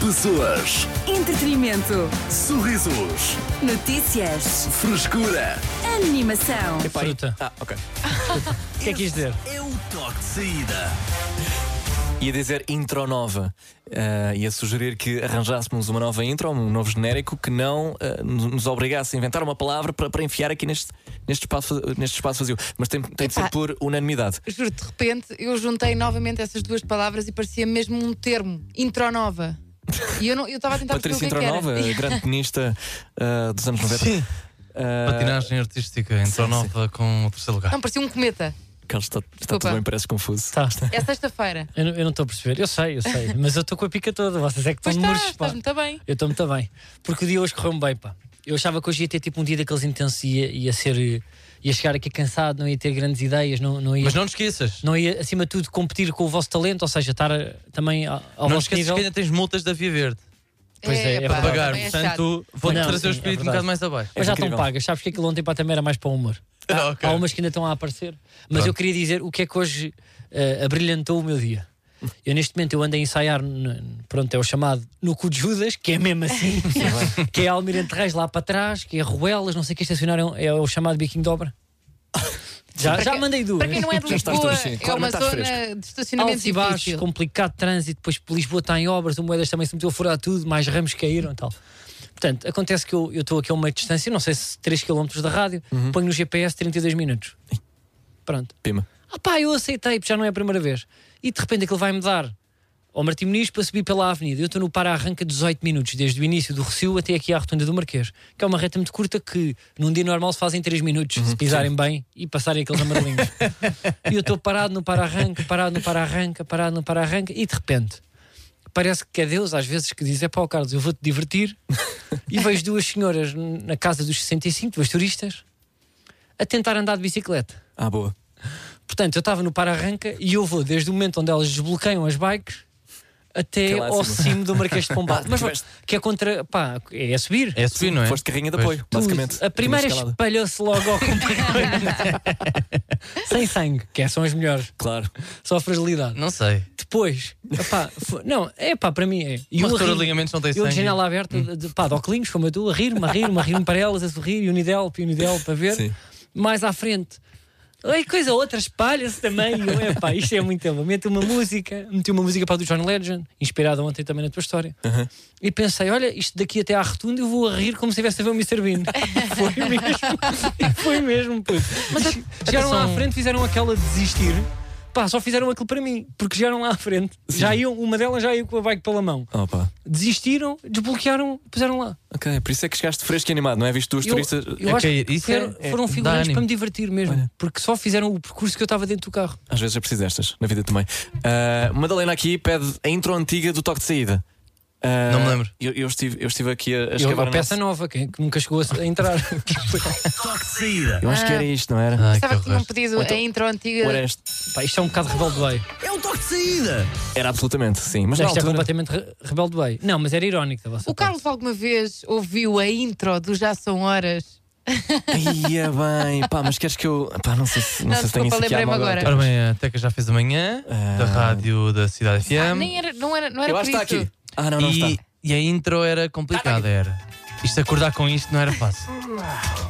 Pessoas, Entretenimento. sorrisos, Notícias. frescura. Animação. Epá, Fruta. Ah, ok. O que é que quis dizer? É o toque de saída. Ia dizer intro nova. Ah, ia sugerir que arranjássemos uma nova intro, um novo genérico que não ah, nos obrigasse a inventar uma palavra para, para enfiar aqui neste, neste, espaço, neste espaço vazio. Mas tem, tem de ser por unanimidade. Juro, de repente eu juntei novamente essas duas palavras e parecia mesmo um termo, intronova. E eu estava a tentar Patrícia é Intronova, grande tenista ah, dos anos 90. Sim. Ah, Patinagem artística entrou sim, nova com o terceiro lugar. Não, parecia um cometa. Carlos, está, está tudo bem, parece confuso. Tá. É sexta-feira. Eu não- eu não estou a perceber. Eu sei, eu sei. Mas eu estou com a pica toda. Vocês é que Pois estão estás, murchos, pá. estás muito bem. Eu estou muito bem. Porque o dia hoje correu-me bem, pá. Eu achava que hoje ia ter tipo um dia daqueles intensos, ia, ia ser. eh, ia chegar aqui cansado, não ia ter grandes ideias, não, não ia. Mas não te esqueças. não ia, acima de tudo, competir com o vosso talento, ou seja, estar eh, também ao, ao não te vosso esqueças nível. que ainda tens multas da Via Verde. Pois é, é pá, verdade. Pagar. é. Portanto, vou-te Não, trazer sim, o é espírito um verdade. bocado mais abaixo. Mas já estão incrível. pagas. Sabes que aquilo ontem para também era mais para o humor. Há, Ok. há umas que ainda estão a aparecer. Mas Pronto. eu queria dizer o que é que hoje eh, abrilhantou o meu dia. Eu neste momento eu ando a ensaiar, pronto, é o chamado no cu de Judas, que é mesmo assim, que é Almirante Reis lá para trás, que é Ruelas, não sei o que estacionar, é, é o chamado biquinho de obra. Já, já quem- mandei duas. Para quem não é de Lisboa, assim, é uma zona de estacionamento Altos e baixos, complicado de trânsito, depois Lisboa está em obras, o Moedas também se meteu a furar tudo, mais ramos caíram e tal. Portanto, acontece que eu eu estou aqui a uma distância, não sei se 3 km da rádio, Uhum. ponho no GPS 32 minutos. Pronto. Pima. Ah pá, eu aceitei, porque já não é a primeira vez. E de repente aquilo vai-me dar ao Martim Muniz para subir pela avenida. Eu estou no para-arranca 18 minutos, desde o início do Recio até aqui à rotunda do Marquês, que é uma reta muito curta que num dia normal se faz em 3 minutos, Uhum. se pisarem bem e passarem aqueles amarelinhos. e eu estou parado no para-arranca, parado no para-arranca, parado no para-arranca e de repente parece que é Deus às vezes que diz: é pá, Carlos, eu vou-te divertir. e vejo duas senhoras na casa dos 65, duas turistas, a tentar andar de bicicleta. Ah, boa. Portanto, eu estava no para-arranca e eu vou desde o momento onde elas desbloqueiam as bikes até ao cimo do Marquês de Pombal. Ah, Mas tiveste- que é contra. pá, é a subir. É subir, não é? Foste carrinha de Pois. apoio, Tudo. basicamente. A primeira espalhou-se logo ao comprimento. Sem sangue, que é, são as melhores. Claro. Só a fragilidade. Não sei. Depois, fo- não, é pá, para mim é. E Mas a os ligamentos não têm eu de sangue. janela aberta, de, de, pá, de óculos, como eu tu, a rir-me, a rir-me, a rir-me para elas, a sorrir, e o Nidel, e o para ver. Sim. Mais à frente. Ai, coisa outra, espalha-se também. Epá, isto é muito bom. Mete uma música, meti uma música para o do John Legend, inspirada ontem também na tua história. E pensei, olha, isto daqui até à rotunda eu vou a rir como se estivesse a ver o Mr. Bean. foi mesmo. foi mesmo, puto. Mas chegaram lá à atenção. frente, fizeram aquela de desistir. Pá, só fizeram aquilo para mim, porque chegaram lá à frente. Já iam, uma delas já ia com a bike pela mão. Opa. Desistiram, desbloquearam, puseram lá. Ok, por isso é que chegaste fresco e animado, não é? Visto duas Eu- turistas. Eu É acho que que isso é- foram, é- foram figurantes para me divertir mesmo. Olha. Porque só fizeram o percurso que eu estava dentro do carro. Às vezes é preciso destas, na vida também. Ah, Madalena aqui pede a intro antiga do toque de saída. Ah, Não me lembro. Eu, eu estive, eu estive aqui a, a Eu, escavar a o peça nosso- nova, que, que nunca chegou a, entrar. Toque de saída. Eu acho que era isto, não era? Ai, Estava que tinham pedido Então- a intro antiga. Ou era este? Pá, isto é um bocado rebelde way. É o toque de saída. Era absolutamente, sim. Mas Isto é altura, completamente re rebelde way. Não, mas era irónico da vossa O parte. Carlos alguma vez ouviu a intro do Já São Horas? Ia bem, pá, mas queres que eu. Pá, não sei se, não Não, sei se tenho isso aqui mão agora. Ora bem, a Teca já fez amanhã, Ah. da rádio da Cidade Ah, FM. nem era, não era, não era Eu por acho que está aqui. Ah, não, não e, está. e a intro era complicada, era. Isto acordar com isto não era fácil.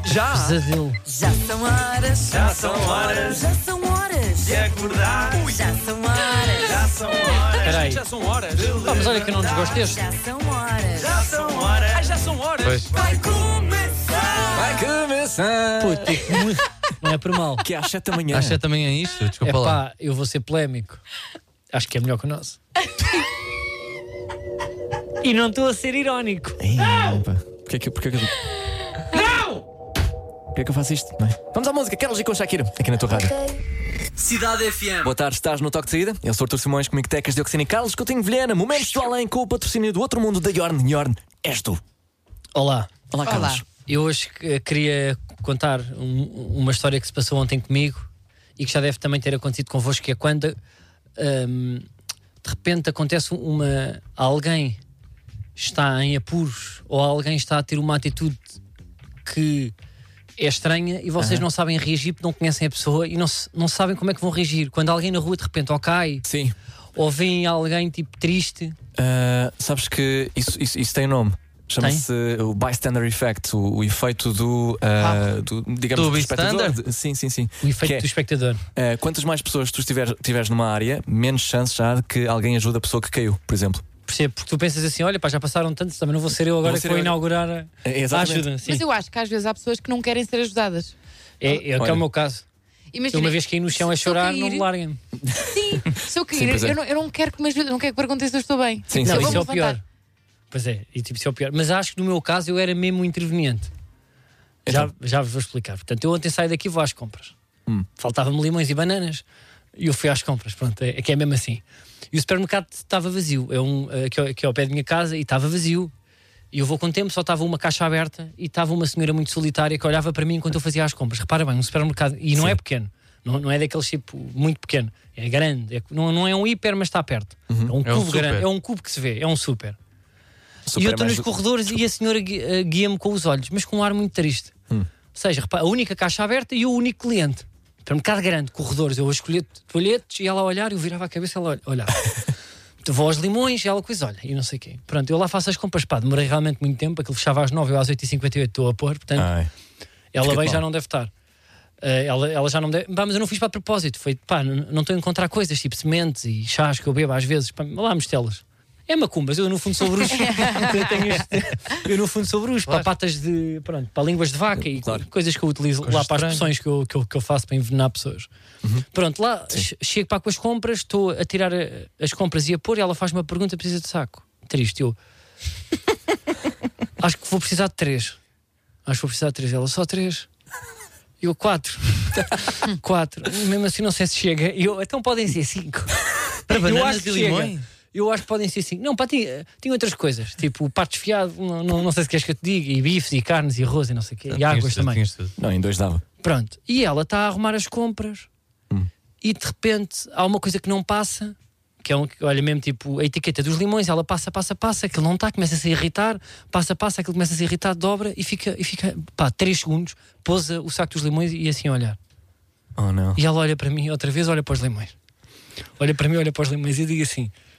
Já! Pesadelo. Já são horas. Já são horas Já são horas. de acordar. Já são horas. Já são horas. Espera aí. Já são horas. Pá, mas olha que eu não desgosto deste. Já são horas. Já são horas. Ai, já são horas. Pois. Vai começar. Vai começar! Puta, não é por mal. Que é às 7 da manhã. Acho que é também é isto, É desculpa lá. pá, eu vou ser polémico. Acho que é melhor que o nosso. E não estou a ser irónico. Ei, pá. Porquê que, porquê que eu. Não! Porquê que eu faço isto? Não é? Vamos à música, Carlos e com Shakira, aqui na tua rádio. Cidade FM. Boa tarde, estás no Toque de Saída? Eu sou Artur Simões, comigo Tecas de Oxina e Carlos Coutinho Vilhena. Momentos do além com o patrocínio do outro mundo da Yorn. Yorn, és tu. Olá. Olá, Olá. Carlos. Eu hoje eh, queria contar um- uma história que se passou ontem comigo e que já deve também ter acontecido convosco, que é quando hum, de repente acontece uma. alguém está em apuros ou alguém está a ter uma atitude que é estranha e vocês não sabem reagir porque não conhecem a pessoa e não, não sabem como é que vão reagir. Quando alguém na rua de repente ou cai Sim. Ou veem alguém tipo triste. Ah, sabes que isso, isso, isso tem nome. Chama-se o bystander effect, o, o efeito do, ah, do digamos, Do do espectador. Sim, sim, sim. O efeito é- do espectador. Ah, quantas mais pessoas tu estiveres, tiveres numa área, menos chance já de que alguém ajude a pessoa que caiu, por exemplo. Percebo, porque tu pensas assim: olha, pá, já passaram tantos, também não vou ser eu agora vou que ser vou eu. inaugurar a, É, a ajuda. Sim. Mas eu acho que às vezes há pessoas que não querem ser ajudadas. É, é, que é Olha. o meu caso. Imagina, uma vez caí no chão a chorar, cair- não me larguem. Sim, se eu cair, Sim, é. eu, não, eu não quero que me ajude, não quero que perguntem se eu estou bem. Sim, Não, sim, isso é o pior. Pois é, e tipo, isso é o pior. Mas acho que no meu caso eu era mesmo interveniente. Já, Então. já vos vou explicar. Portanto, eu ontem saio daqui e vou às compras. Hum. Faltavam-me limões e bananas e eu fui às compras. Pronto, é, é que é mesmo assim. E o supermercado estava vazio. É um eh, aqui, ao- aqui ao pé da minha casa e estava vazio. E eu vou com o tempo, só estava uma caixa aberta e estava uma senhora muito solitária que olhava para mim enquanto eu fazia as compras. Repara bem, um supermercado. E não Sim. é pequeno. Não, não é daqueles tipo muito pequeno. É grande. É- não, não é um hiper, mas está perto. É um É um cubo super. grande. É um cubo que se vê. É um super. Super e eu estou mais- nos corredores e a senhora eh, guia-me com os olhos, mas com um ar muito triste. Hum. Ou seja, repara, a única caixa aberta e o único cliente. Supermercado grande, corredores, eu a escolher folhetos e ela a olhar, eu virava a cabeça e ela olha- olhava. Então vou aos limões e ela coisa, olha, e não sei o quê. Pronto, eu lá faço as compras, pá, demorei realmente muito tempo, aquilo fechava às 9, eu às 8h58 estou a pôr, portanto, Ai. ela bem já não deve estar. Eh, ela, ela já não me deve. Pá, mas eu não fiz para propósito. Foi, pá, não estou a encontrar coisas tipo sementes e chás que eu bebo às vezes. Pá, lá mostelas. É macumbas, eu no fundo sou bruxo. eu, tenho este- eu no fundo sou bruxo, Claro. para patas de. Pronto, para línguas de vaca e Claro. coisas que eu utilizo Coisas lá para as expressões que eu, que, eu, que eu faço para envenenar pessoas. Pronto, lá che- chego para com as compras, estou a tirar as compras e a pôr e ela faz uma pergunta: precisa de saco? Triste, eu. Acho que vou precisar de três. Acho que vou precisar de três. Ela, só três. Eu, quatro. quatro. Mesmo assim, não sei se chega. Eu, então podem ser cinco. Para Eu bananas acho que e chega. Eu acho que podem ser cinco. Não, pá, tinha, tinha outras coisas. Tipo, pato desfiado, não, não, não sei se queres que eu te diga. E bifes, e carnes, e arroz, e não sei o quê. E águas tudo, também. Não, em dois dava. Pronto. E ela está a arrumar as compras Hum. e de repente há uma coisa que não passa, que é um, olha mesmo tipo a etiqueta dos limões, ela passa, passa, passa, aquilo não está, começa a se irritar, passa, passa, aquilo começa a se irritar, dobra e fica, e fica pá, 3 segundos, pousa o saco dos limões e assim a olhar. Oh, não. E ela olha para mim, outra vez olha para os limões. Olha para mim, olha para os limões e digo assim: "Eh, eh,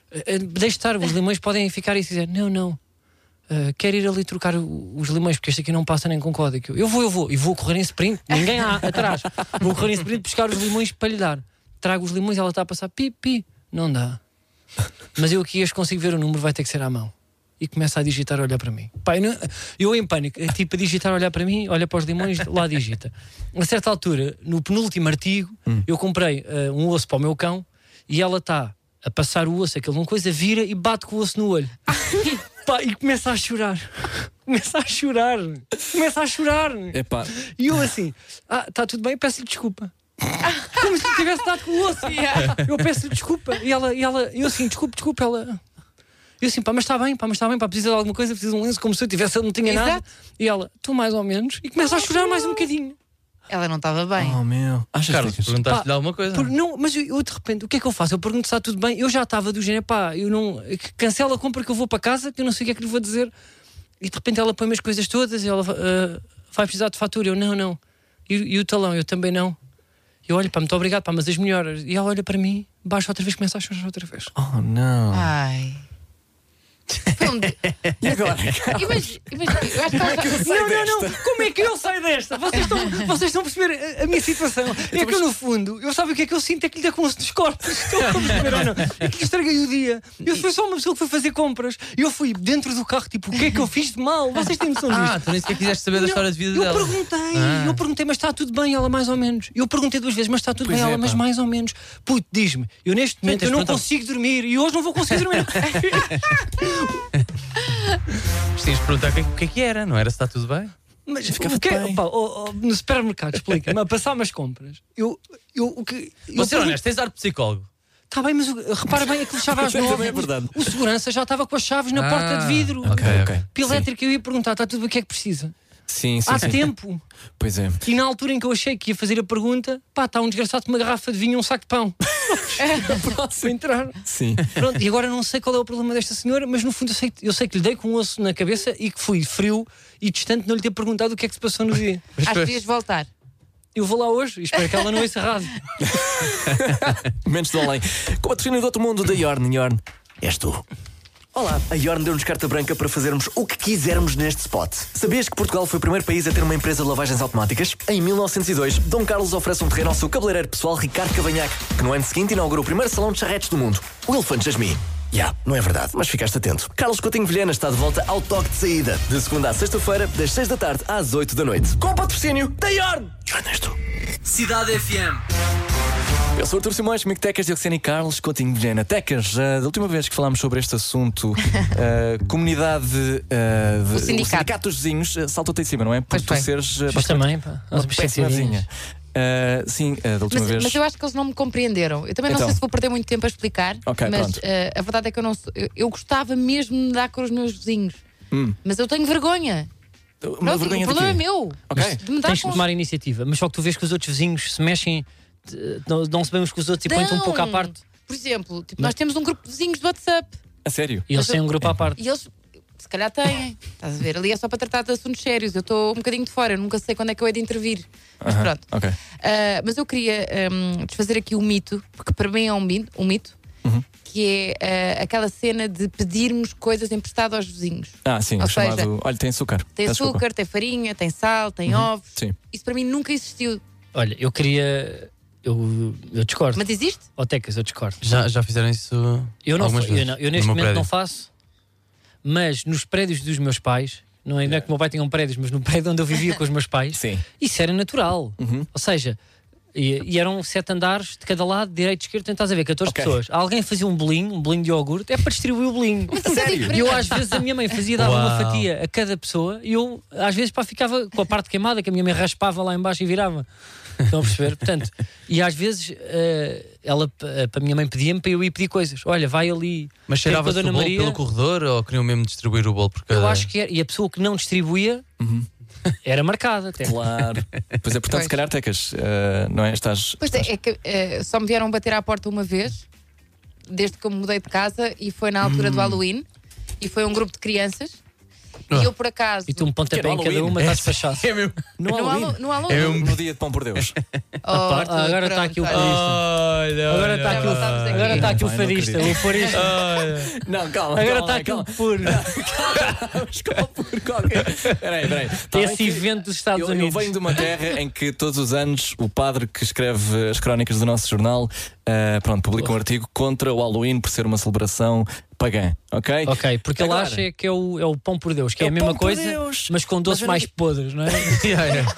deixe estar, os limões podem ficar e dizer, não, não. eh, quero ir ali trocar os limões porque este aqui não passa nem com código. Eu vou, eu vou, e vou correr em sprint, ninguém há atrás. Vou correr em sprint buscar os limões para lhe dar. Trago os limões, ela está a passar pi, pi. Não dá. Mas eu aqui este consigo ver o número, vai ter que ser à mão. E começa a digitar, a olhar para mim. Pá, eu, eu em pânico, é tipo a digitar, a olhar para mim, olha para os limões, lá digita. A certa altura, no penúltimo artigo, eu comprei eh, um osso para o meu cão e ela está a passar o osso, aquele uma coisa, vira e bate com o osso no olho. Pá, e começa a chorar. Começa a chorar. Começa a chorar. Epá, E eu assim, ah, está tudo bem, peço-lhe desculpa. Como se tivesse dado com o osso. Eu peço-lhe desculpa. E ela, e ela, eu assim, desculpa, desculpa. Ela, eu assim, pá, mas está bem, pá, mas está bem, pá, precisa de alguma coisa, precisa de um lenço, como se eu tivesse, eu não tinha nada. Exato. E ela, tu mais ou menos. E começa a chorar mais um bocadinho. Ela não estava bem. oh meu. Achas Carlos, que perguntaste-lhe alguma coisa? Por- não, mas eu, eu, de repente, o que é que eu faço? Eu pergunto se está tudo bem. Eu já estava do género, pá, eu não. Cancela a compra que eu vou para casa, que eu não sei o que é que lhe vou dizer. E de repente ela põe as coisas todas e ela ah, vai precisar de fatura. Eu, não, não. E, e o talão? Eu também não. Eu olho, pá, muito obrigado, pá, mas as melhoras. E ela olha para mim, baixa outra vez, começa a chorar outra vez. Oh não. Ai. Foi um E agora? Imagina, imagina, eu acho que ela já- Não, não, não, como é que eu saio desta? Vocês estão, vocês estão a perceber a, a minha situação. É que eu, no fundo, eu sabe o que é que eu sinto? É que lhe dá com osso nos corpos. Estão a perceber ou não? É que lhe estraguei o dia. Eu fui só uma pessoa que foi fazer compras. E eu fui dentro do carro, tipo, o que é que eu fiz de mal? Vocês têm noção disto? Ah, tu nem sequer quiseste saber da história de vida eu dela. perguntei, Ah. eu perguntei, mas está tudo bem, ela mais ou menos. Eu perguntei duas vezes, mas está tudo bem, é, ela, mas pá. mais ou menos. Puto, diz-me, eu neste momento tens eu não consigo dormir e hoje não vou conseguir dormir. Mas tinhas de perguntar o que, é- o que é que era, não era se está tudo bem? Mas Ficava o que é, bem. pá, ó, ó, no supermercado, explica-me, a passar umas compras. Eu, eu, o que. Vou ser honesto, tens ar de psicólogo. Está bem, mas o- repara bem, aquilo estava às Também nove. é verdade. O segurança já estava com as chaves na Ah, porta de vidro. ok, ok. Pia elétrica, eu ia perguntar, está tudo bem, o que é que precisa? Sim, sim, Há sim. tempo. Pois é. E na altura em que eu achei que ia fazer a pergunta, pá, está um desgraçado com uma garrafa de vinho e um saco de pão. Para entrar. Sim. Pronto, e agora não sei qual é o problema desta senhora, mas no fundo eu sei, eu sei que lhe dei com um osso na cabeça e que fui frio e distante não lhe ter perguntado o que é que se passou no dia. acho que devias voltar. Eu vou lá hoje e espero que ela não ouça rádio. Menos do além. Com a patrocínio do outro mundo da Yorn. Yorn, és tu. Olá, a Yorn deu-nos carta branca para fazermos o que quisermos neste spot. Sabias que Portugal foi o primeiro país a ter uma empresa de lavagens automáticas? Em 1902, Dom Carlos oferece um terreno ao seu cabeleireiro pessoal Ricardo Cavanhaque, que no ano seguinte inaugura o primeiro salão de charretes do mundo, o Elefante Jasmine. Já, não é verdade, mas ficaste atento. Carlos Coutinho Vilhena está de volta ao toque de saída, de segunda à sexta-feira, das 6 da tarde às 8 da noite. Com o patrocínio da Yorn! Yorn és tu. Cidade FM. Eu sou o Artur Simões, comigo Tecas, Dioxene e Carlos Coutinho Vilhena. Tecas, uh, da última vez que falámos sobre este assunto, uh, comunidade uh, de, O sindicato. dos vizinhos uh, saltou-te em cima, não é? Por Pois tu seres uh, Mas também, pá. uma Nós péssima vizinha. Uh, sim, uh, da última Mas, vez. mas eu acho que eles não me compreenderam. Eu também Então. não sei se vou perder muito tempo a explicar, Ok, mas pronto. eh, a verdade é que eu não sou- eu, eu gostava mesmo de dar com os meus vizinhos. Hum. Mas eu tenho vergonha. Uma Pronto, vergonha o de problema é quê? meu. Ok. De me dar Tens de os- tomar iniciativa, mas só que tu vês que os outros vizinhos se mexem, não, não se bem uns com os outros e põem-te um pouco à parte. Por exemplo, tipo, nós temos um grupo de vizinhos do WhatsApp A sério? E eles têm um grupo à parte. e eles se calhar têm. Estás a ver? Ali é só para tratar de assuntos sérios. Eu estou um bocadinho de fora, eu nunca sei quando é que eu hei de intervir. Mas Aham, pronto. Ok. Ah, mas eu queria ahm, desfazer aqui o mito, porque para mim é um mito, um mito Uhum. que é ah, aquela cena de pedirmos coisas emprestadas aos vizinhos. Ah, sim, Ou o chamado. seja, Olha, tem açúcar. Tem Peço desculpa. açúcar, tem farinha, tem sal, tem ovos. Sim. Isso para mim nunca existiu. Olha, eu queria. Eu, eu discordo. Mas existe? Ó Tecas, eu discordo. Já, já fizeram isso Eu, não, algumas eu, não- eu neste momento prédio. não faço, mas nos prédios dos meus pais, não é, não é que o meu pai tinha um prédios, mas no prédio onde eu vivia com os meus pais, Sim. isso era natural. Uhum. Ou seja, e, e eram sete andares de cada lado, direito e esquerdo, tentas a ver 14 Ok. pessoas. Alguém fazia um bolinho, um bolinho de iogurte, é para distribuir o bolinho. Mas é sério? diferente. E eu, às vezes, a minha mãe fazia, dava uma fatia a cada pessoa e eu, às vezes, pá, ficava com a parte queimada que a minha mãe raspava lá embaixo e virava. Estão a perceber? Portanto, e às vezes eh, ela, eh, para a minha mãe, pedia-me para eu ir pedir coisas. Olha, vai ali. Mas cheirava-se o bolo Maria. pelo corredor ou queriam mesmo distribuir o bolo por cada... Eu acho que era. E a pessoa que não distribuía era marcada até. Claro. Pois é, portanto, Pois. se calhar, Tecas, uh, não é? Estás. Pois é, é que eh, só me vieram bater à porta uma vez, desde que eu me mudei de casa, e foi na altura do Hum. Halloween, e foi um grupo de crianças. Ah. E eu, por acaso. E tu um pontapé em cada Halloween. uma, despachado. É mesmo. No no, Halloween. Hallo- no Halloween. É No, um- no dia de pão por Deus. Oh, Ah, tu, agora está aqui o olha. Olha, Agora está olha, aqui, o- agora está aqui o não pôr isto. olha. Não, calma. Agora calma, está aqui calma. o puro. Vamos com por qualquer. Peraí, peraí. Tá Esse que evento dos Estados eu, eu Unidos. venho de uma terra em que todos os anos o padre que escreve as crónicas do nosso jornal eh, pronto, publica um artigo contra o Halloween por ser uma celebração pagã, ok? Ok, porque Agora. ele acha que é o, é o pão por Deus, que É é, a mesma coisa, Deus. mas com doces eu não- mais podres, não é? Yeah, yeah.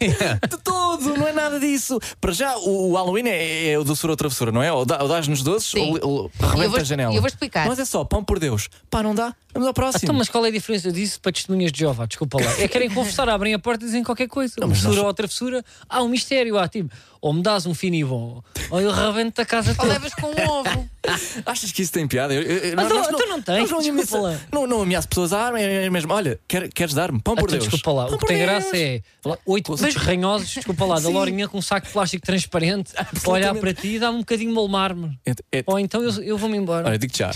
Yeah. De todo, não é nada disso. Para já, o, o Halloween é, é o doçura ou travessura, não é? Ou, dá, ou dás-nos doces Sim. ou, ou rebenta vou- a janela. eu vou explicar. Mas é só, pão por Deus. Pá, não dá? Vamos ao próximo. Então, mas qual é a diferença disso para testemunhas de Jeová? Desculpa lá. É querem confessar, abrem a porta e dizem qualquer coisa. mas Doçura nós- ou travessura, há um mistério. Há tipo, ou me dás um fino e bom, ou eu rebento a casa Ou toda. levas com um ovo. Achas que isso tem piada? Eu, eu, Mas nós tu- tu não tens, nós não, desculpa lá. não, não ameaço pessoas a arma, é mesmo. Olha, quer, queres dar-me? Pão por Então, Deus. desculpa lá, Pão o que tem Deus. graça é oito putos ranhosos, desculpa lá, da. Lorinha com um saco de plástico transparente, olhar para ti e dá-me um bocadinho de molmar-me. É- é- Ou então eu, eu vou-me embora. Olha, digo-te já.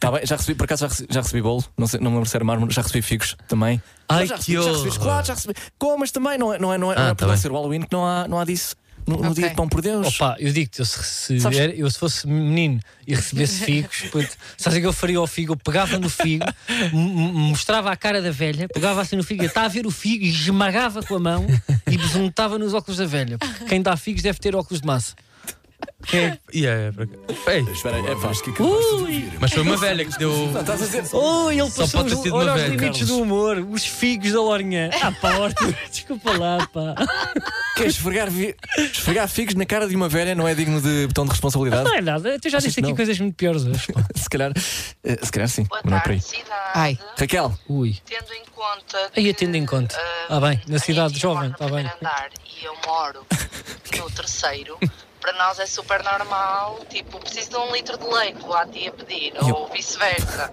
Tá bem, já recebi, por acaso já recebi, já recebi bolo, não, sei, não me lembro se era mármore, já recebi figos também. Ai, Mas já recebi, já recebi chocolate, já recebi. Como, mas também não é, não é, não é, não Ah, é tá por não bem. ser o Halloween que não há, não há disso. No, no Ok. dia de pão por Deus. Opa, eu digo-te, eu se, era- eu se fosse menino e recebesse figos, puto, sabes o que eu faria ao figo? Eu pegava no figo, mostrava a cara da velha, pegava assim no figo, está a ver o figo e esmagava com a mão e besuntava nos óculos da velha. Porque Quem dá figos deve ter óculos de massa. Quem é? Yeah, yeah, acaso. Ei, Espera é pá, que Ui! mas foi uma velha que deu. Estás a dizer. Oh, ele Só passou pode ter os, sido olha os velha, limites Carlos. do humor, os figos da Lorinha. Ah, pá, Arthur, desculpa lá, pá. Queres esfregar, vi- esfregar figos na cara de uma velha não é digno de botão de responsabilidade? Não é nada, tu já disse que aqui não? coisas muito piores hoje. pá. se calhar, eh, se calhar sim, Boa mas não é por aí. tarde, cidade. Ai. Raquel, Ui. Tendo em conta. Aí, que, tendo em conta. ah, Ah, bem, na cidade jovem, no tá bem. andar e eu moro no terceiro. Para nós é super normal, tipo, preciso de um litro de leite, vou à tia pedir, E eu- ou vice-versa.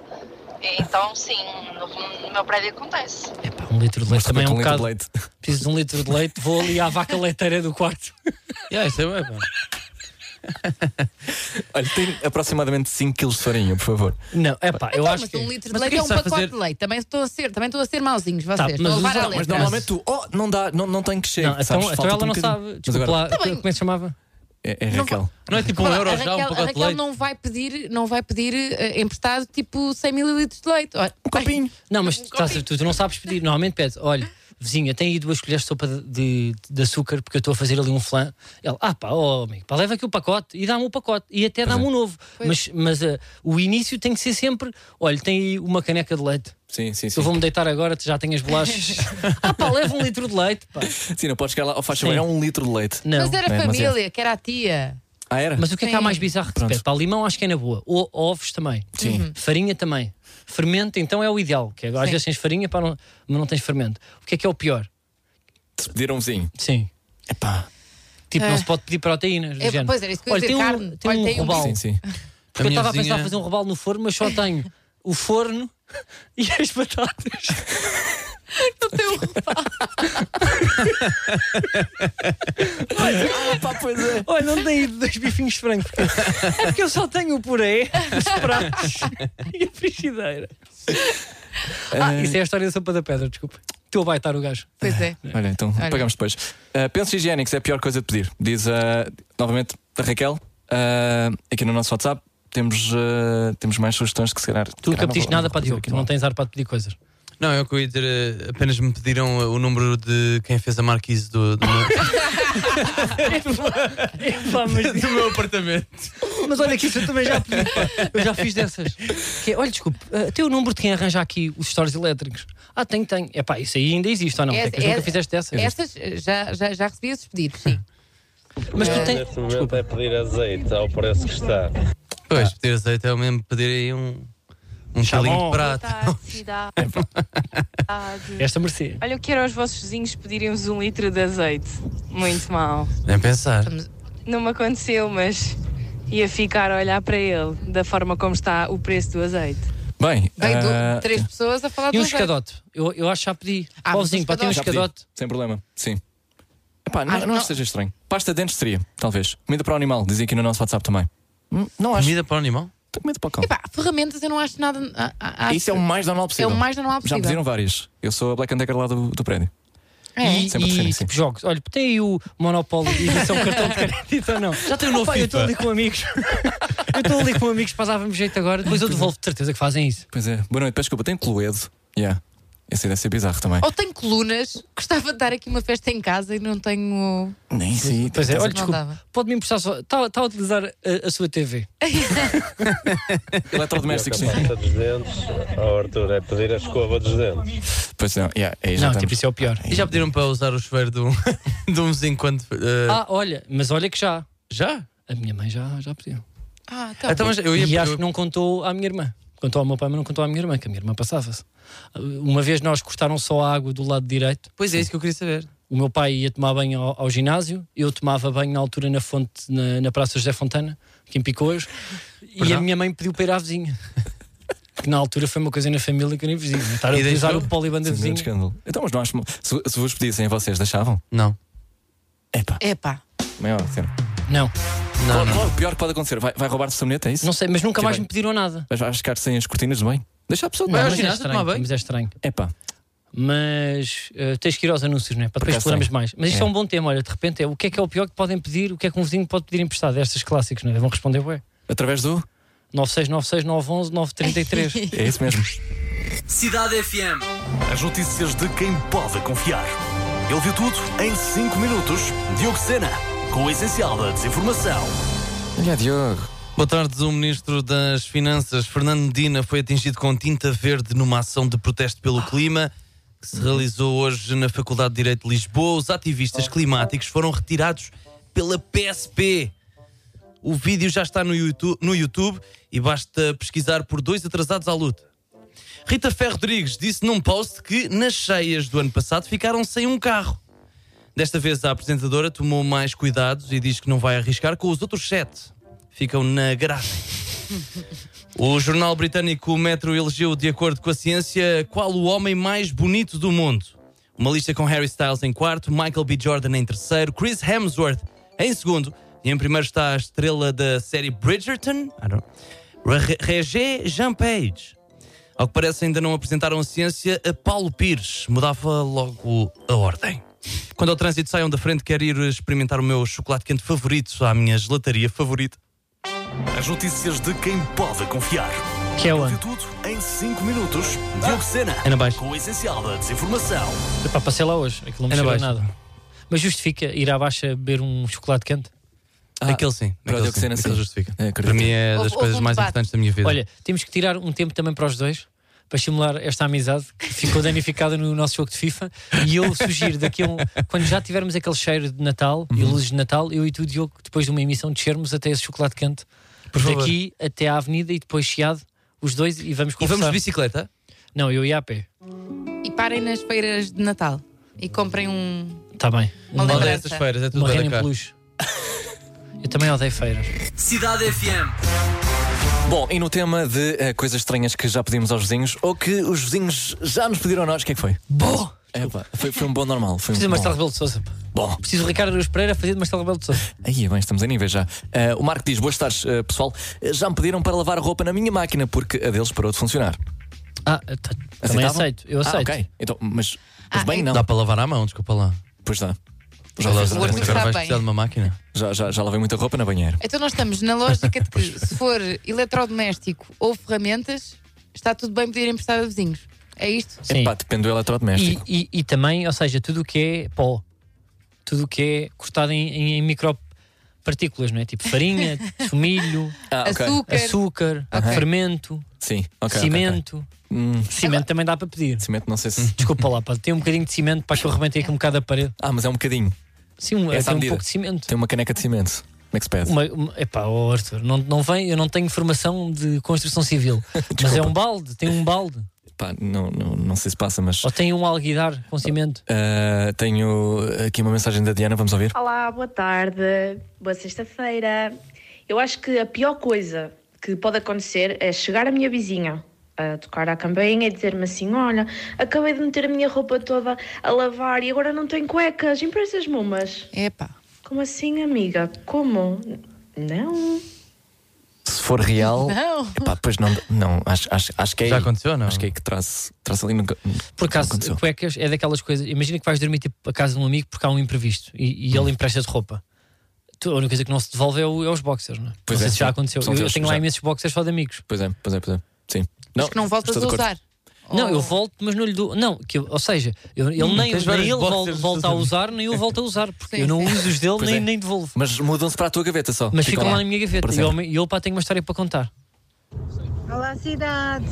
Então, sim, no, no meu prédio acontece. Epá, um litro de leite também é um com litro de bocado. leite. Preciso de um litro de leite, vou ali à vaca leiteira do quarto. Yeah, isso é bem, pá. Olha, tem aproximadamente 5 kg de farinha, por favor. Não, é pá, eu Então, acho mas que. um litro de Mas o leite que é é que um a pacote fazer? de leite. Também estou a ser, também estou a ser mauzinhos vocês. Tá, Estão a mas levar usa- à mas normalmente tu, oh, não dá, não, não tem que chegar. Não, então, sabes? então Falta-te ela um não bocadinho. sabe. Mas Desculpa agora, lá, Tá bem. como é que se chamava? É, é Não Raquel. Não é tipo um Claro, euro a já, Raquel, um pacote de leite. não vai pedir, não vai pedir eh, emprestado tipo 100 ml de leite. Olha, Um copinho. Não, mas tu, estás a- tu, tu não sabes pedir. Normalmente pedes, olha, vizinha, tem aí duas colheres de sopa de, de, de açúcar porque eu estou a fazer ali um flan. Ela, ah pá, oh, amigo, pá, leva aqui o pacote e dá-me o pacote e até dá-me um novo. Pois. Mas, mas ah, o início tem que ser sempre, olha, tem aí uma caneca de leite. Sim, sim, sim. Eu vou-me deitar agora, tu já tenho as bolachas. ah pá, leva um litro de leite, pá. Sim, não podes chegar lá, oh, faz favor, é um litro de leite. Não. Mas era É, mas é. família, que era a tia. Ah, era? Mas o que é que há mais bizarro que se pede? Limão acho que é na boa. O, ovos também. Sim. Farinha também. Fermento então é o ideal. Que é, às Sim. vezes tens farinha, pá, não, mas não tens fermento. O que é que é o pior? Se pedir um vizinho. Sim. Epá. Tipo, É. não se pode pedir proteínas. do É, género. pois era isso que eu ia Olha, dizer, tem carne. um, tem Olha, um tem um robalo. Sim, sim. Porque A eu minha estava a pensar vizinha- em fazer um robalo no forno, mas só tenho o forno e as batatas. Não tem um robalo. Ah, pá, pois é. Olha, não tem dois bifinhos de frango. porque- É porque eu só tenho o puré, os pratos e a frigideira. Ah, isso é a história da sopa da pedra, desculpa. Estou a baitar o gajo. Pois é. Olha, então Olha. pagamos depois. Uh, pensos higiênicos é a pior coisa de pedir. Diz uh, novamente a Raquel. uh, aqui no nosso WhatsApp temos, uh, temos mais sugestões que se calhar. Tu nunca pediste nada para Diogo, tu não tens ar para pedir coisas. Não, é o que eu ia dizer. eh, Apenas me pediram eh, o número de quem fez a marquise do, do, meu, mas, do meu apartamento. mas olha que isso eu também já pedi. pá. Eu já fiz dessas. Que é, olha, desculpe, uh, tem o número de quem arranja aqui os stores elétricos. Ah, tem, tem. É pá, isso aí ainda existe ou não? É, que nunca fizeste dessas. Essas já, já, já recebi esses pedidos, sim. Mas tu tens. Neste momento é pedir azeite ao preço que está. Pois, pedir azeite é o mesmo pedir aí um, um chalinho de prato. cidade. Esta merecia. Olha, eu quero aos vossos vizinhos pedirem-vos um litro de azeite. Muito mal. Nem pensar. Não me aconteceu, mas ia ficar a olhar para ele da forma como está o preço do azeite. Bem, Vem do- uh, três pessoas a falar E um do azeite. escadote? Eu, eu acho que já pedi. Ah, um para ter um escadote- sem problema. Sim. Epá, não, Ah, não, não. acho que seja estranho. Pasta de dentes seria, talvez. Comida para o animal, dizem aqui no nosso WhatsApp também. Hum, Não acho. Comida para o animal? Comida para o cão. Epá, ferramentas eu não acho nada. a- a- acho- Isso é o mais normal é possível. o mais normal Já possível. me pediram várias. Eu sou a Black Decker lá do, do prédio. É. E, Sempre e, sim. tipo jogos. Olha, tem aí o Monopólio e edição cartão de crédito ou não? Já tem o novo Eu estou FIFA. ali com amigos. eu estou ali com amigos, passava-me jeito agora. Depois eu devolvo de certeza que fazem isso. Pois é. Boa noite, peço desculpa. Tem Cluedo. Yeah. Esse aí deve ser bizarro também. Ou tenho colunas, gostava de dar aqui uma festa em casa e não tenho. Nem sei. Pois é, olha, Não desculpa. Pode-me emprestar só. Está tá a utilizar a, a sua TV. Eletrodomésticos, sim. a dos dentes, ao Arthur, é pedir a escova dos dentes. Pois não, yeah, aí já Não, tipo, isso é o pior. E já pediram para usar o chuveiro de um, de um vizinho quando. eh, Ah, olha, mas olha que já. Já? A minha mãe já, já pediu. Ah, tá. Então, mas eu ia E acho eu- que não contou à minha irmã. Contou ao meu pai, mas não contou à minha irmã, que a minha irmã passava-se. Uma vez nós cortaram só a água do lado direito. Pois é, isso que eu queria saber. O meu pai ia tomar banho ao, ao ginásio, eu tomava banho na altura na fonte, na, na Praça José Fontana, aqui em Picoas, e a minha mãe pediu para ir à vizinha. Que na altura foi uma coisa na família que eu nem vizinho. Estar a E utilizar deixou? o poliband da Sim, grande vizinha. escândalo. Então, mas não acho. Se, se vos pedissem, vocês deixavam? Não. Epá, Epá. maior cena. Não, Não, Qual- não. qual é o pior que pode acontecer? Vai, vai roubar-te a sabonete, é isso? não sei, mas nunca Que mais bem. me pediram nada. Vais, vais ficar sem as cortinas do bem? Deixa a pessoa de Vai ao mas, é ginásio estranho, banho? mas é estranho. Epá, Mas eh, tens que ir aos anúncios, não é? Para depois acaso explorarmos tenho. mais. Mas isto é. É. um bom tema, olha, de repente é o que é que é o pior que podem pedir, o que é que um vizinho pode pedir emprestado, destes clássicos, não é? Vão responder, ué. através do. 9696 911 933. É isso mesmo. Cidade FM. As notícias de quem pode confiar. Ele viu tudo em 5 minutos. Diogo Sena, com o essencial da desinformação. Olha, Diogo. Boa tarde, o Ministro das Finanças, Fernando Medina, foi atingido com tinta verde numa ação de protesto pelo clima que se realizou hoje na Faculdade de Direito de Lisboa. Os ativistas climáticos foram retirados pela PSP. O vídeo já está no YouTube, no YouTube e basta pesquisar por dois atrasados à luta. Rita Ferro Rodrigues disse num post que nas cheias do ano passado ficaram sem um carro. Desta vez a apresentadora tomou mais cuidados e diz que não vai arriscar com os outros sete. Ficam na garagem. O jornal britânico Metro elegeu, de acordo com a ciência, qual o homem mais bonito do mundo. Uma lista com Harry Styles em quarto, Michael B. Jordan em terceiro, Chris Hemsworth em segundo, E em primeiro está a estrela da série Bridgerton, Regé Jean Page. Ao que parece, ainda não apresentaram a ciência a Paulo Pires. Mudava logo a ordem. Quando ao trânsito saiam da frente, quero ir experimentar o meu chocolate quente favorito, à minha gelataria favorita. As notícias de quem pode confiar. Que é onde? tudo em 5 minutos. Diogo Sena. É na Baixa. Com o essencial da desinformação. Epá, passei lá hoje, aquilo não É me cheira Baixa. nada. Mas justifica ir à baixa beber um chocolate quente? Ah, aquele sim. para o Aquele, Diogo sim, Sena, aquele sim. justifica. É. Para mim é das coisas mais importantes da minha vida. Olha, temos que tirar um tempo também para os dois para estimular esta amizade que ficou danificada no nosso jogo de FIFA. E eu sugiro daqui a um. Quando já tivermos aquele cheiro de Natal Uhum. e luzes de Natal, eu e tu, Diogo, depois de uma emissão, descermos até esse chocolate quente. Por favor. daqui até à avenida e depois chiado, os dois, e vamos E conversar. vamos de bicicleta? Não, eu ia a pé. E parem nas feiras de Natal e comprem um. Está bem. Uma Uma dessas feiras, é tudo Uma bem. Eu também odeio feiras. Cidade FM. Bom, e no tema de eh, coisas estranhas que já pedimos aos vizinhos ou que os vizinhos já nos pediram a nós, o que é que foi? Bom! Foi, foi um bom normal. Foi um Preciso de bom. Marcelo Rebelo de Sousa. pá. Bom, Preciso de Ricardo Araújo Pereira fazer de Marcelo Rebelo de Sousa. aí bem, estamos a nível já. Eh, o Marco diz: Boas tardes, eh, pessoal. Já me pediram para lavar a roupa na minha máquina porque a deles parou de funcionar. Ah, tá- também aceito. Eu Ah, aceito. ok. Então, mas, mas Ah, bem, é- não. Dá para lavar à mão, desculpa lá. Pois dá. Já, lá- agora vais precisar de uma máquina. já, já, já lavei muita roupa na banheira. Então nós estamos na lógica de que se for eletrodoméstico ou ferramentas, está tudo bem pedir emprestado a vizinhos. É isto? Sim. Epá, depende do E, eletrodoméstico. e, e também, ou seja, tudo o que é pó, tudo o que é cortado em, em, em micropartículas, não é? Tipo farinha, milho, Ah, ok. Açúcar. açúcar, Ok. fermento, Sim, ok. ok, cimento. Hum, Cimento também dá para pedir. cimento, não sei se. Desculpa lá, pá, tem um bocadinho de cimento para que eu rebentei aqui um bocado a parede. Ah, mas é um bocadinho. Sim, um, Essa tem um medida. pouco de cimento. Tem uma caneca de cimento. Como é que se pede? Uma, uma, epá, ó Arthur, não, não vem, eu não tenho formação de construção civil, mas é um balde, tem um balde. Pá, não, não, não sei se passa, mas. Ou tem um alguidar com cimento. ah, tenho aqui uma mensagem da Diana, vamos ouvir. Olá, boa tarde, boa sexta-feira. Eu acho que a pior coisa que pode acontecer é chegar a minha vizinha a tocar à campainha e dizer-me assim: Olha, acabei de meter a minha roupa toda a lavar e agora não tenho cuecas, emprestas-me umas. Epá. Como assim, amiga? Como? Não. Se for real. Não. Epá, pois não, não acho, acho, acho que é. Já aconteceu, não? Acho que é que traz, traz ali no. Por acaso, cuecas é daquelas coisas. Imagina que vais dormir tipo, a casa de um amigo porque há um imprevisto e, e ele empresta-te roupa. A única coisa que não se devolve é, o- é os boxers, não é? Pois não é, sei se já aconteceu. Eu, eu tenho lá já. imensos boxers só de amigos. Pois é, pois é, pois é. Sim. Mas que não voltas a usar. Não, Oh. eu volto, mas não lhe dou. Não, que eu- ou seja, eu- ele Hum, nem, nem ele vol- volta a usar, nem eu volto a usar, porque Sim, eu não sim. uso os dele Pois nem, é. nem devolvo. Mas mudam-se para a tua gaveta só. Mas ficam lá na minha gaveta. E eu, eu pá, tenho uma história para contar. Olá, cidade.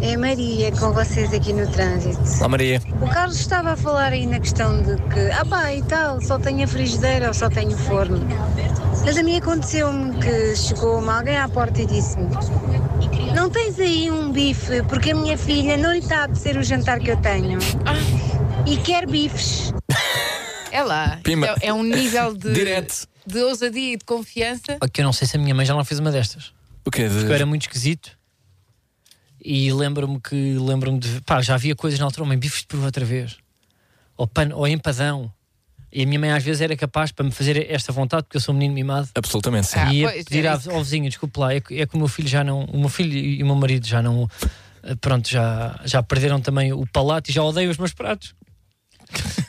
É a Maria com vocês aqui no trânsito. Lá, Maria. O Carlos estava a falar aí na questão de que, ah pá, e tal, só tenho a frigideira ou só tenho o forno. Mas a mim aconteceu-me que chegou-me alguém à porta e disse-me: Não tens aí um bife, porque a minha filha não lhe está a apetecer o jantar que eu tenho. E quer bifes. É lá. É, é um nível de, Direto. de ousadia e de confiança. Que eu não sei se a minha mãe já não fez uma destas. O quê? De... Porque eu era muito esquisito. E lembro-me que lembro-me de. Pá, já havia coisas na altura, mãe, bifes de peru outra vez. Ou, pan, ou empadão. E a minha mãe às vezes era capaz para me fazer esta vontade, porque eu sou um menino mimado. Absolutamente, sim. Ah, e ia pois, pedir é ao vizinho, desculpe lá, é que, é que o meu filho já não. O meu filho e o meu marido já não. eh, Pronto, já, já perderam também o palato e já odeiam os meus pratos.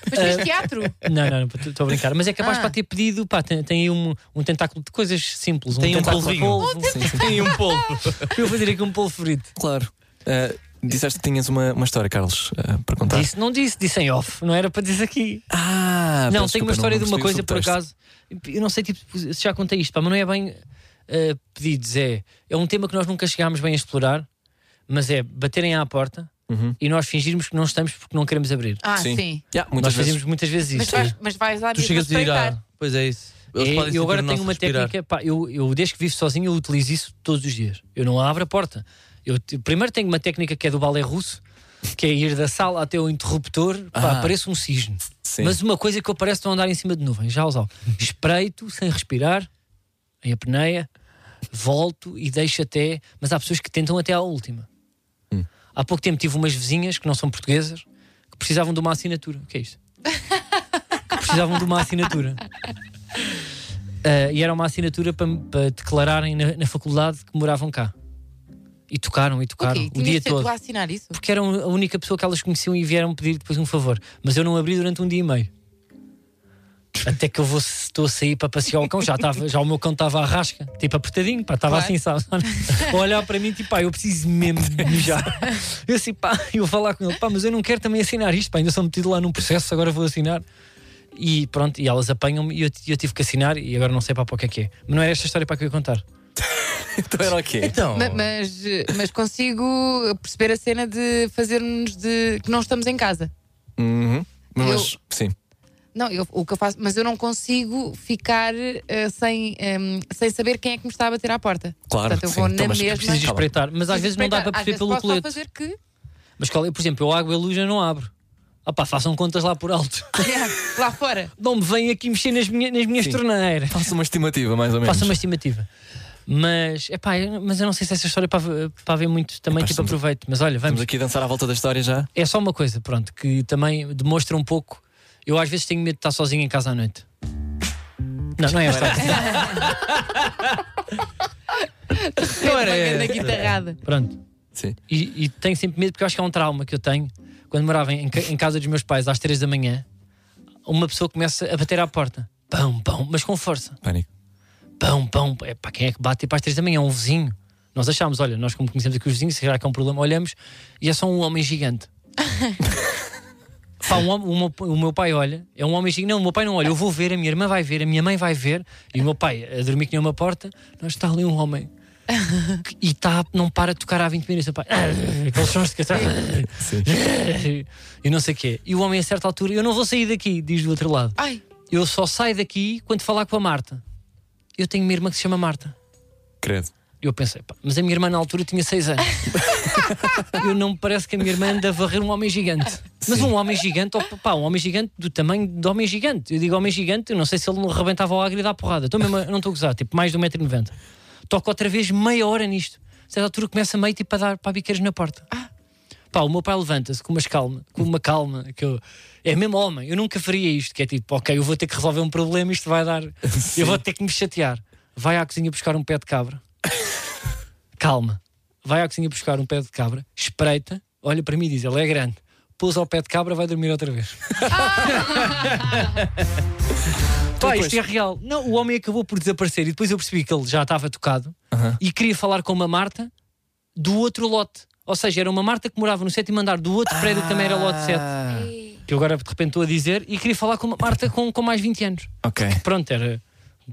Mas fez teatro. Não, não, estou a brincar. Mas é capaz Ah. para ter pedido, pá, tem, tem aí um, um tentáculo de coisas simples. Tem um polvinho. polvo. Sim, sim. Tem um polvo. Eu vou fazer aqui um polvo frito. Claro. Ah, disseste que tinhas uma, uma história, Carlos, ah, para contar. Disse, não disse, disse em off, não era para dizer aqui. Ah, não, tenho uma história não de uma coisa, por acaso. Eu não sei tipo, se já contei isto, pá, mas não é bem eh, pedidos. É, é um tema que nós nunca chegámos bem a explorar, mas é baterem à porta Uhum. e nós fingirmos que não estamos porque não queremos abrir. Ah, sim. Yeah, muitas nós vezes. fazemos muitas vezes Mas isso. vais, mas vais lá Tu chegas a ir a. espreitar. Pois é isso. É, eu agora tenho uma respirar. técnica, pá, eu, eu desde que vivo sozinho eu utilizo isso todos os dias. Eu não abro a porta. Eu primeiro tenho uma técnica que é do balé russo, que é ir da sala até o interruptor, pá, Ah. parece um cisne. Sim. Mas uma coisa que eu parece não andar em cima de nuvens, já usar. Espreito sem respirar, em apneia, volto e deixo até. Mas há pessoas que tentam até à última. Hum. Há pouco tempo tive umas vizinhas que não são portuguesas que precisavam de uma assinatura. O que é isto? que precisavam de uma assinatura. Ah, e era uma assinatura para, para declararem na, na faculdade que moravam cá. E tocaram e tocaram Ok, o dia todo. a assinar isso? Porque eram a única pessoa que elas conheciam e vieram pedir depois um favor. Mas eu não abri durante um dia e meio. Até que eu vou, estou a sair para passear o cão, já, estava, já o meu cão estava à rasca, tipo apertadinho, pá, estava Claro. assim, sabe? A olhar para mim, tipo, pá, eu preciso mesmo de mijar. Eu assim, pá, eu vou falar com ele, pá, mas eu não quero também assinar isto, pá, ainda sou metido lá num processo, agora vou assinar. E pronto, e elas apanham-me e eu, eu tive que assinar e agora não sei para o que é que é. Mas não era esta história para que eu ia contar. Então era o quê? Então, Ma- Mas, mas consigo perceber a cena de fazermos de que não estamos em casa. Uhum. Mas, Eu- sim. Não, eu, o que eu faço, mas eu não consigo ficar eh, sem, em, sem saber quem é que me está a bater à porta. Claro, Portanto, eu sim. vou Então, na mas mesma. Preciso de Calma. espreitar, mas às vezes não dá para perceber pelo posso só colete. fazer que. Mas, qual é, por exemplo, eu água e luz eu não abro. Ah pá, façam contas lá por alto. Yeah, lá fora. Não me venham aqui mexer nas, minhas nas minhas torneiras. Faça uma estimativa, mais ou menos. Faça uma estimativa. Mas, epá, eu- mas eu não sei se essa história é para, ver- para haver muito também Epá, tipo estamos- aproveito. Mas olha, Vamos vamos. aqui dançar à volta da história já. É só uma coisa, pronto, que também demonstra um pouco. Eu às vezes tenho medo de estar sozinho em casa à noite. Não, não é esta. Não era guitarrada. Pronto. Sim. E, e tenho sempre medo porque eu acho que é um trauma que eu tenho. Quando morava em, em casa dos meus pais às 3 da manhã, uma pessoa começa a bater à porta. Pão, pão, mas com força. Pânico. Pão, pão. É para quem é que bate tipo às 3 da manhã? Um vizinho. Nós achámos, olha, nós como conhecemos aqui os vizinhos, será que é um problema? Olhamos e é só um homem gigante. Pá, um o, meu, pai olha, é um homem gigante. Não, o meu pai não olha, eu vou ver, a minha irmã vai ver, a minha mãe vai ver, e o meu pai a dormir que nem uma porta, nós está ali um homem. e tá, não para de tocar há 20 minutos. O pai, aqueles sons de catar. e não sei o quê. E o homem, a certa altura, eu não vou sair daqui, diz do outro lado. Ai, Eu só saio daqui quando falar com a Marta. Eu tenho uma irmã que se chama Marta. Credo. Eu pensei, pá, mas a minha irmã na altura tinha 6 anos. eu não me parece que a minha irmã anda a varrer um homem gigante. Mas um homem gigante, oh, pá, um homem gigante do tamanho de homem gigante. Eu digo homem gigante, eu não sei se ele não rebentava o agri e dá porrada. Estou mesmo, não estou a gozar, tipo, mais de 1,90m. Toco outra vez meia hora nisto. A certa altura começa meio tipo a dar para biqueiros na porta. Pá, o meu pai levanta-se com, calma, com uma calma que eu. É mesmo homem, eu nunca faria isto, que é tipo, ok, eu vou ter que resolver um problema, isto vai dar. eu vou ter que me chatear. Vai à cozinha buscar um pé de cabra. Calma. Vai à cozinha buscar um pé de cabra, espreita, olha para mim e diz: ele é grande. Pousa ao pé de cabra, vai dormir outra vez. Pá, isto é real. Não, o homem acabou por desaparecer e depois eu percebi que ele já estava tocado e queria falar com uma Marta do outro lote. Ou seja, era uma Marta que morava no sétimo andar do outro prédio que também era lote 7. Que eu agora de repente estou a dizer e queria falar com uma Marta com, com mais 20 anos. Ok. Pronto, era.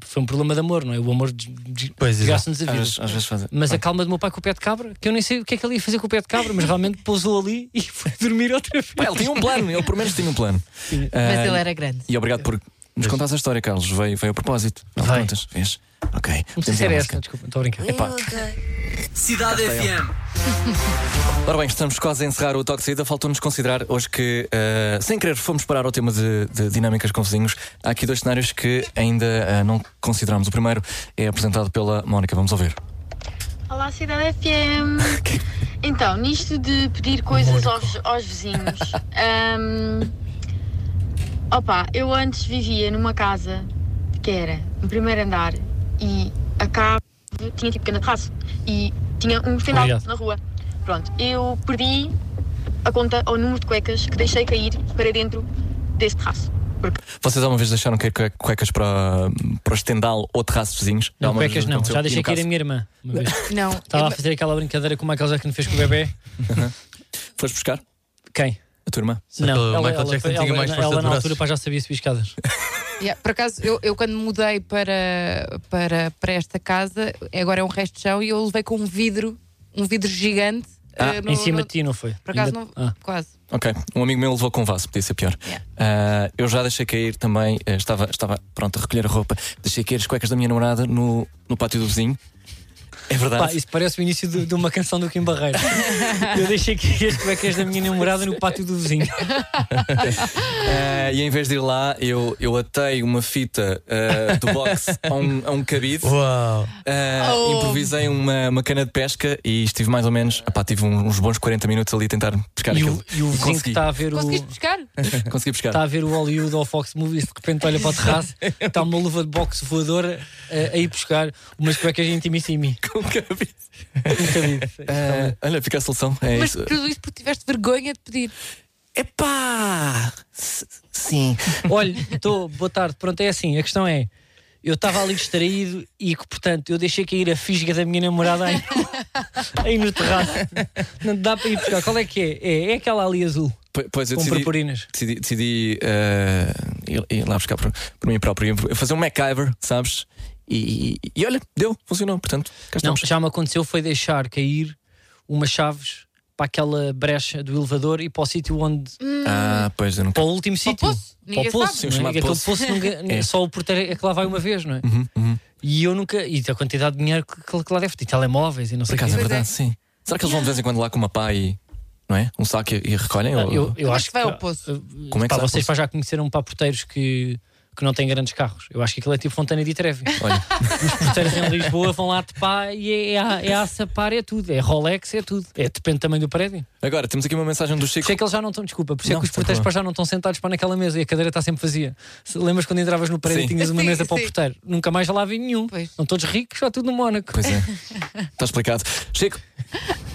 Foi um problema de amor, não é? O amor de- de- Pois, desgasta-nos a vida. Às, às vezes fazem. Mas a calma do meu pai com o pé de cabra, que eu nem sei o que é que ele ia fazer com o pé de cabra, mas realmente pousou ali e foi dormir outra vez. Pá, ele tinha um plano, ele pelo menos tinha um plano. mas Ah, ele era grande. E obrigado por nos contar essa história, Carlos. Veio, veio a propósito. Não Vai. contas, vês? Ok. Não sei se era essa, desculpa, estou a brincar. Epá. Cidade FM. Ora bem, estamos quase a encerrar o toque de saída. Faltou-nos considerar hoje que, eh, sem querer, fomos parar ao tema de, de dinâmicas com vizinhos. Há aqui dois cenários que ainda eh, não consideramos. O primeiro é apresentado pela Mónica. Vamos ouvir. Olá, Cidade FM. Então, nisto de pedir coisas aos, aos vizinhos. hum, opa, eu antes vivia numa casa que era no primeiro andar e a cave tinha tipo pequena terraço e tinha um final Obrigado. na rua. Pronto, eu perdi a conta ao número de cuecas que deixei cair para dentro desse terraço. Porque Vocês alguma vez deixaram cair cue- cuecas para, para o estendal ou terraço vizinhos? Não, Alguma vez cuecas não, já deixei cair a minha irmã. Uma vez. Não, Estava a fazer aquela brincadeira que o Michael Jackson fez com o bebê. Foste buscar Quem? a tua irmã? Não, o ela, Michael ela, Jackson ela, tinha mais ela, na altura já sabia subir escadas. Yeah, por acaso, eu, eu quando mudei para, para, para esta casa, agora é um resto de chão e eu levei com um vidro, um vidro gigante. Ah, eh, no- em cima no- de ti, não foi? Por acaso Ainda- não. Ah. Quase. Ok, um amigo meu levou com vaso, podia ser pior. Yeah. Ah, eu já deixei cair também, eh, estava, estava pronto a recolher a roupa, deixei cair as cuecas da minha namorada no, no pátio do vizinho. É verdade. Pá, isso parece o início de, de uma canção do Kim Barreiro. Eu deixei aqui as cuecas da minha namorada no pátio do vizinho. Ah, e em vez de ir lá, eu, eu atei uma fita ah, do box a um, a um cabide. Uau! Ah, Oh. Improvisei uma, uma cana de pesca e estive mais ou menos. Epá, tive uns bons 40 minutos ali a tentar pescar E aquilo. o, e o vizinho que está a ver o. Conseguiste pescar? Consegui buscar. Está a ver o Hollywood ou o Fox Movies, de repente olha para o terraço, está uma luva de boxe voadora a, a ir buscar umas cuecas intimissimi. Cabide. Com cabide. Eh, olha, fica a solução. É Mas isso. tudo isso porque tiveste vergonha de pedir. Epá! Sim. Olha, estou, boa tarde, pronto, é assim, a questão é. Eu estava ali distraído e que, portanto, eu deixei cair a fisga da minha namorada aí, aí no terraço. Não dá para ir buscar. Qual é que é? É, é aquela ali azul. Pois eu Com decidi, purpurinas. decidi, decidi eh, ir, ir lá buscar por, por mim próprio. Fazer um MacGyver, sabes? E, e- e olha, deu, funcionou. Portanto, cá Não, estamos. já me aconteceu foi deixar cair umas chaves para aquela brecha do elevador e para o sítio onde. Ah, pois eu nunca. Para o último sítio. poço? Para o poço. Sim, o não é? Aquele poço. poço nunca- É. só o porteiro é que lá vai uma vez, não é? Uhum, uhum. E eu nunca. E a quantidade de dinheiro que, que, que lá deve ter, e telemóveis e não Por sei o acaso é verdade, sim. Será que eles vão de vez em quando lá com uma pá e. Não é? Um saco e, e recolhem? Ah, ou- Eu, eu é acho que vai ao que- poço? Como é que Pá, vocês poço? já conheceram pá, porteiros que, que não têm grandes carros. Eu acho que aquilo é tipo Fontana de Trevi. Olha, Os porteiros em Lisboa vão lá de pá e é, é, a, é a sapar, é tudo. É Rolex, é tudo. É, depende também do prédio. agora temos aqui uma mensagem do Por Chico. isso é que eles já não estão, desculpa, por isso é que os porteiros pá, já não estão sentados para naquela mesa e a cadeira está sempre vazia. Se, lembras quando entravas no prédio Sim. e tinhas uma Sim, mesa para o sim. porteiro? Nunca mais lá vi nenhum. Pois. Estão todos ricos, já tudo no Mónaco. Pois é. Está explicado. Chico,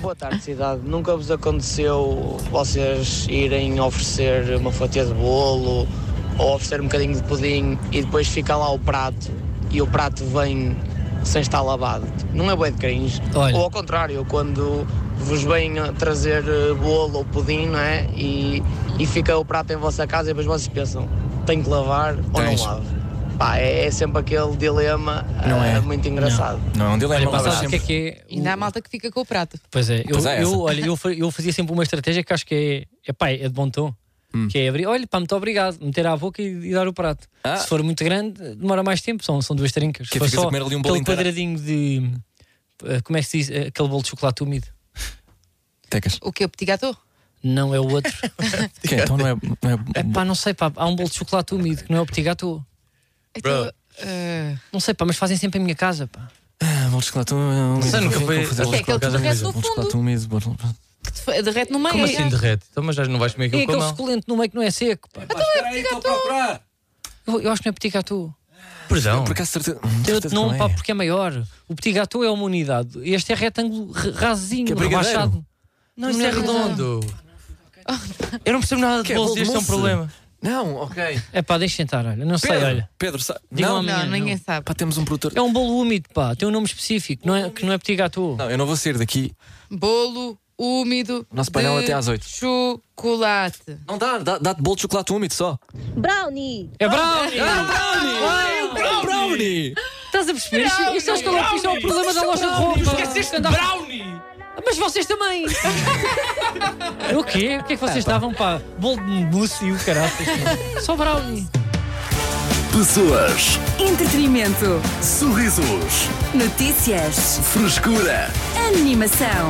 Boa tarde, cidade. Nunca vos aconteceu vocês irem oferecer uma fatia de bolo ou oferecer um bocadinho de pudim e depois fica lá o prato e o prato vem sem estar lavado? Não é bué de cringe? Olha. Ou ao contrário, quando vos vêm trazer eh, bolo ou pudim, não é? E, e fica o prato em vossa casa e depois vocês pensam, tenho que lavar ou Tens. não lavo? Pá, é, é sempre aquele dilema Não eh, é. muito engraçado. não é um Olha, dilema, pá, lavas sabes o que sempre. é que é? Ainda há malta que fica com o prato. Pois é, eu, Pois é, eu, olha, eu, eu fazia sempre uma estratégia que acho que é, é, pá, é de bom tom. Hum. Que é abrir, olha, pá, muito obrigado, meter à boca e, e dar o prato. Ah. Se for muito grande, demora mais tempo, são, são duas trincas. Que Se for só comer ali um bolo aquele inteiro. quadradinho de. eh, Como é que se diz? Eh, Aquele bolo de chocolate úmido. Tecas. O que? O petit gâteau? Não é o outro. Que é? Então não é. Não é... é pá, não sei, pá, há um bolo de chocolate úmido que não é o petit gâteau. Então, eh, Não sei, pá, mas fazem sempre em minha casa, pá. Ah, bolo de chocolate úmido. Sei, nunca foi- que é aquele que chocolate no úmido, que derrete no meio. Como é. assim derrete? Então, mas já não vais comer É aquilo com a aquele mão? suculento no meio que não é seco, pá. Espera aí, estou a procurar. Eu, eu acho que não é petit gâteau. Perdão. Por acaso, certeza. Certeza não pá, é. porque é maior. O petit gâteau é uma unidade. Este é retângulo ra- rasinho, Que é brigadeiro. rebaixado. Não, isto é redondo. Eu não percebo nada de Que é bolos bolo e este é um problema. Não, ok. É pá, deixa sentar, olha. Não sei, Pedro, olha. Pedro, sa... Digam não, Não, ninguém não. sabe. pá, temos um produtor. É um bolo úmido, pá. Tem um nome específico, não é, que não é petit gâteau. Não, eu não vou sair daqui. Bolo úmido. Nosso painel de até às oito. Chocolate. Não dá, dá- dá-te bolo de chocolate úmido só. Brownie! É brownie! É brownie! Estás a perceber? Isto, isto, é o- isto é o problema da loja de roupa. Esqueceste Anda- brownie! Mas vocês também! o quê? O que é que vocês estavam, pá? Bolo de mousse e o caraças. pá. Só brownie. Pessoas, Entretenimento. sorrisos, Notícias. frescura. Animação.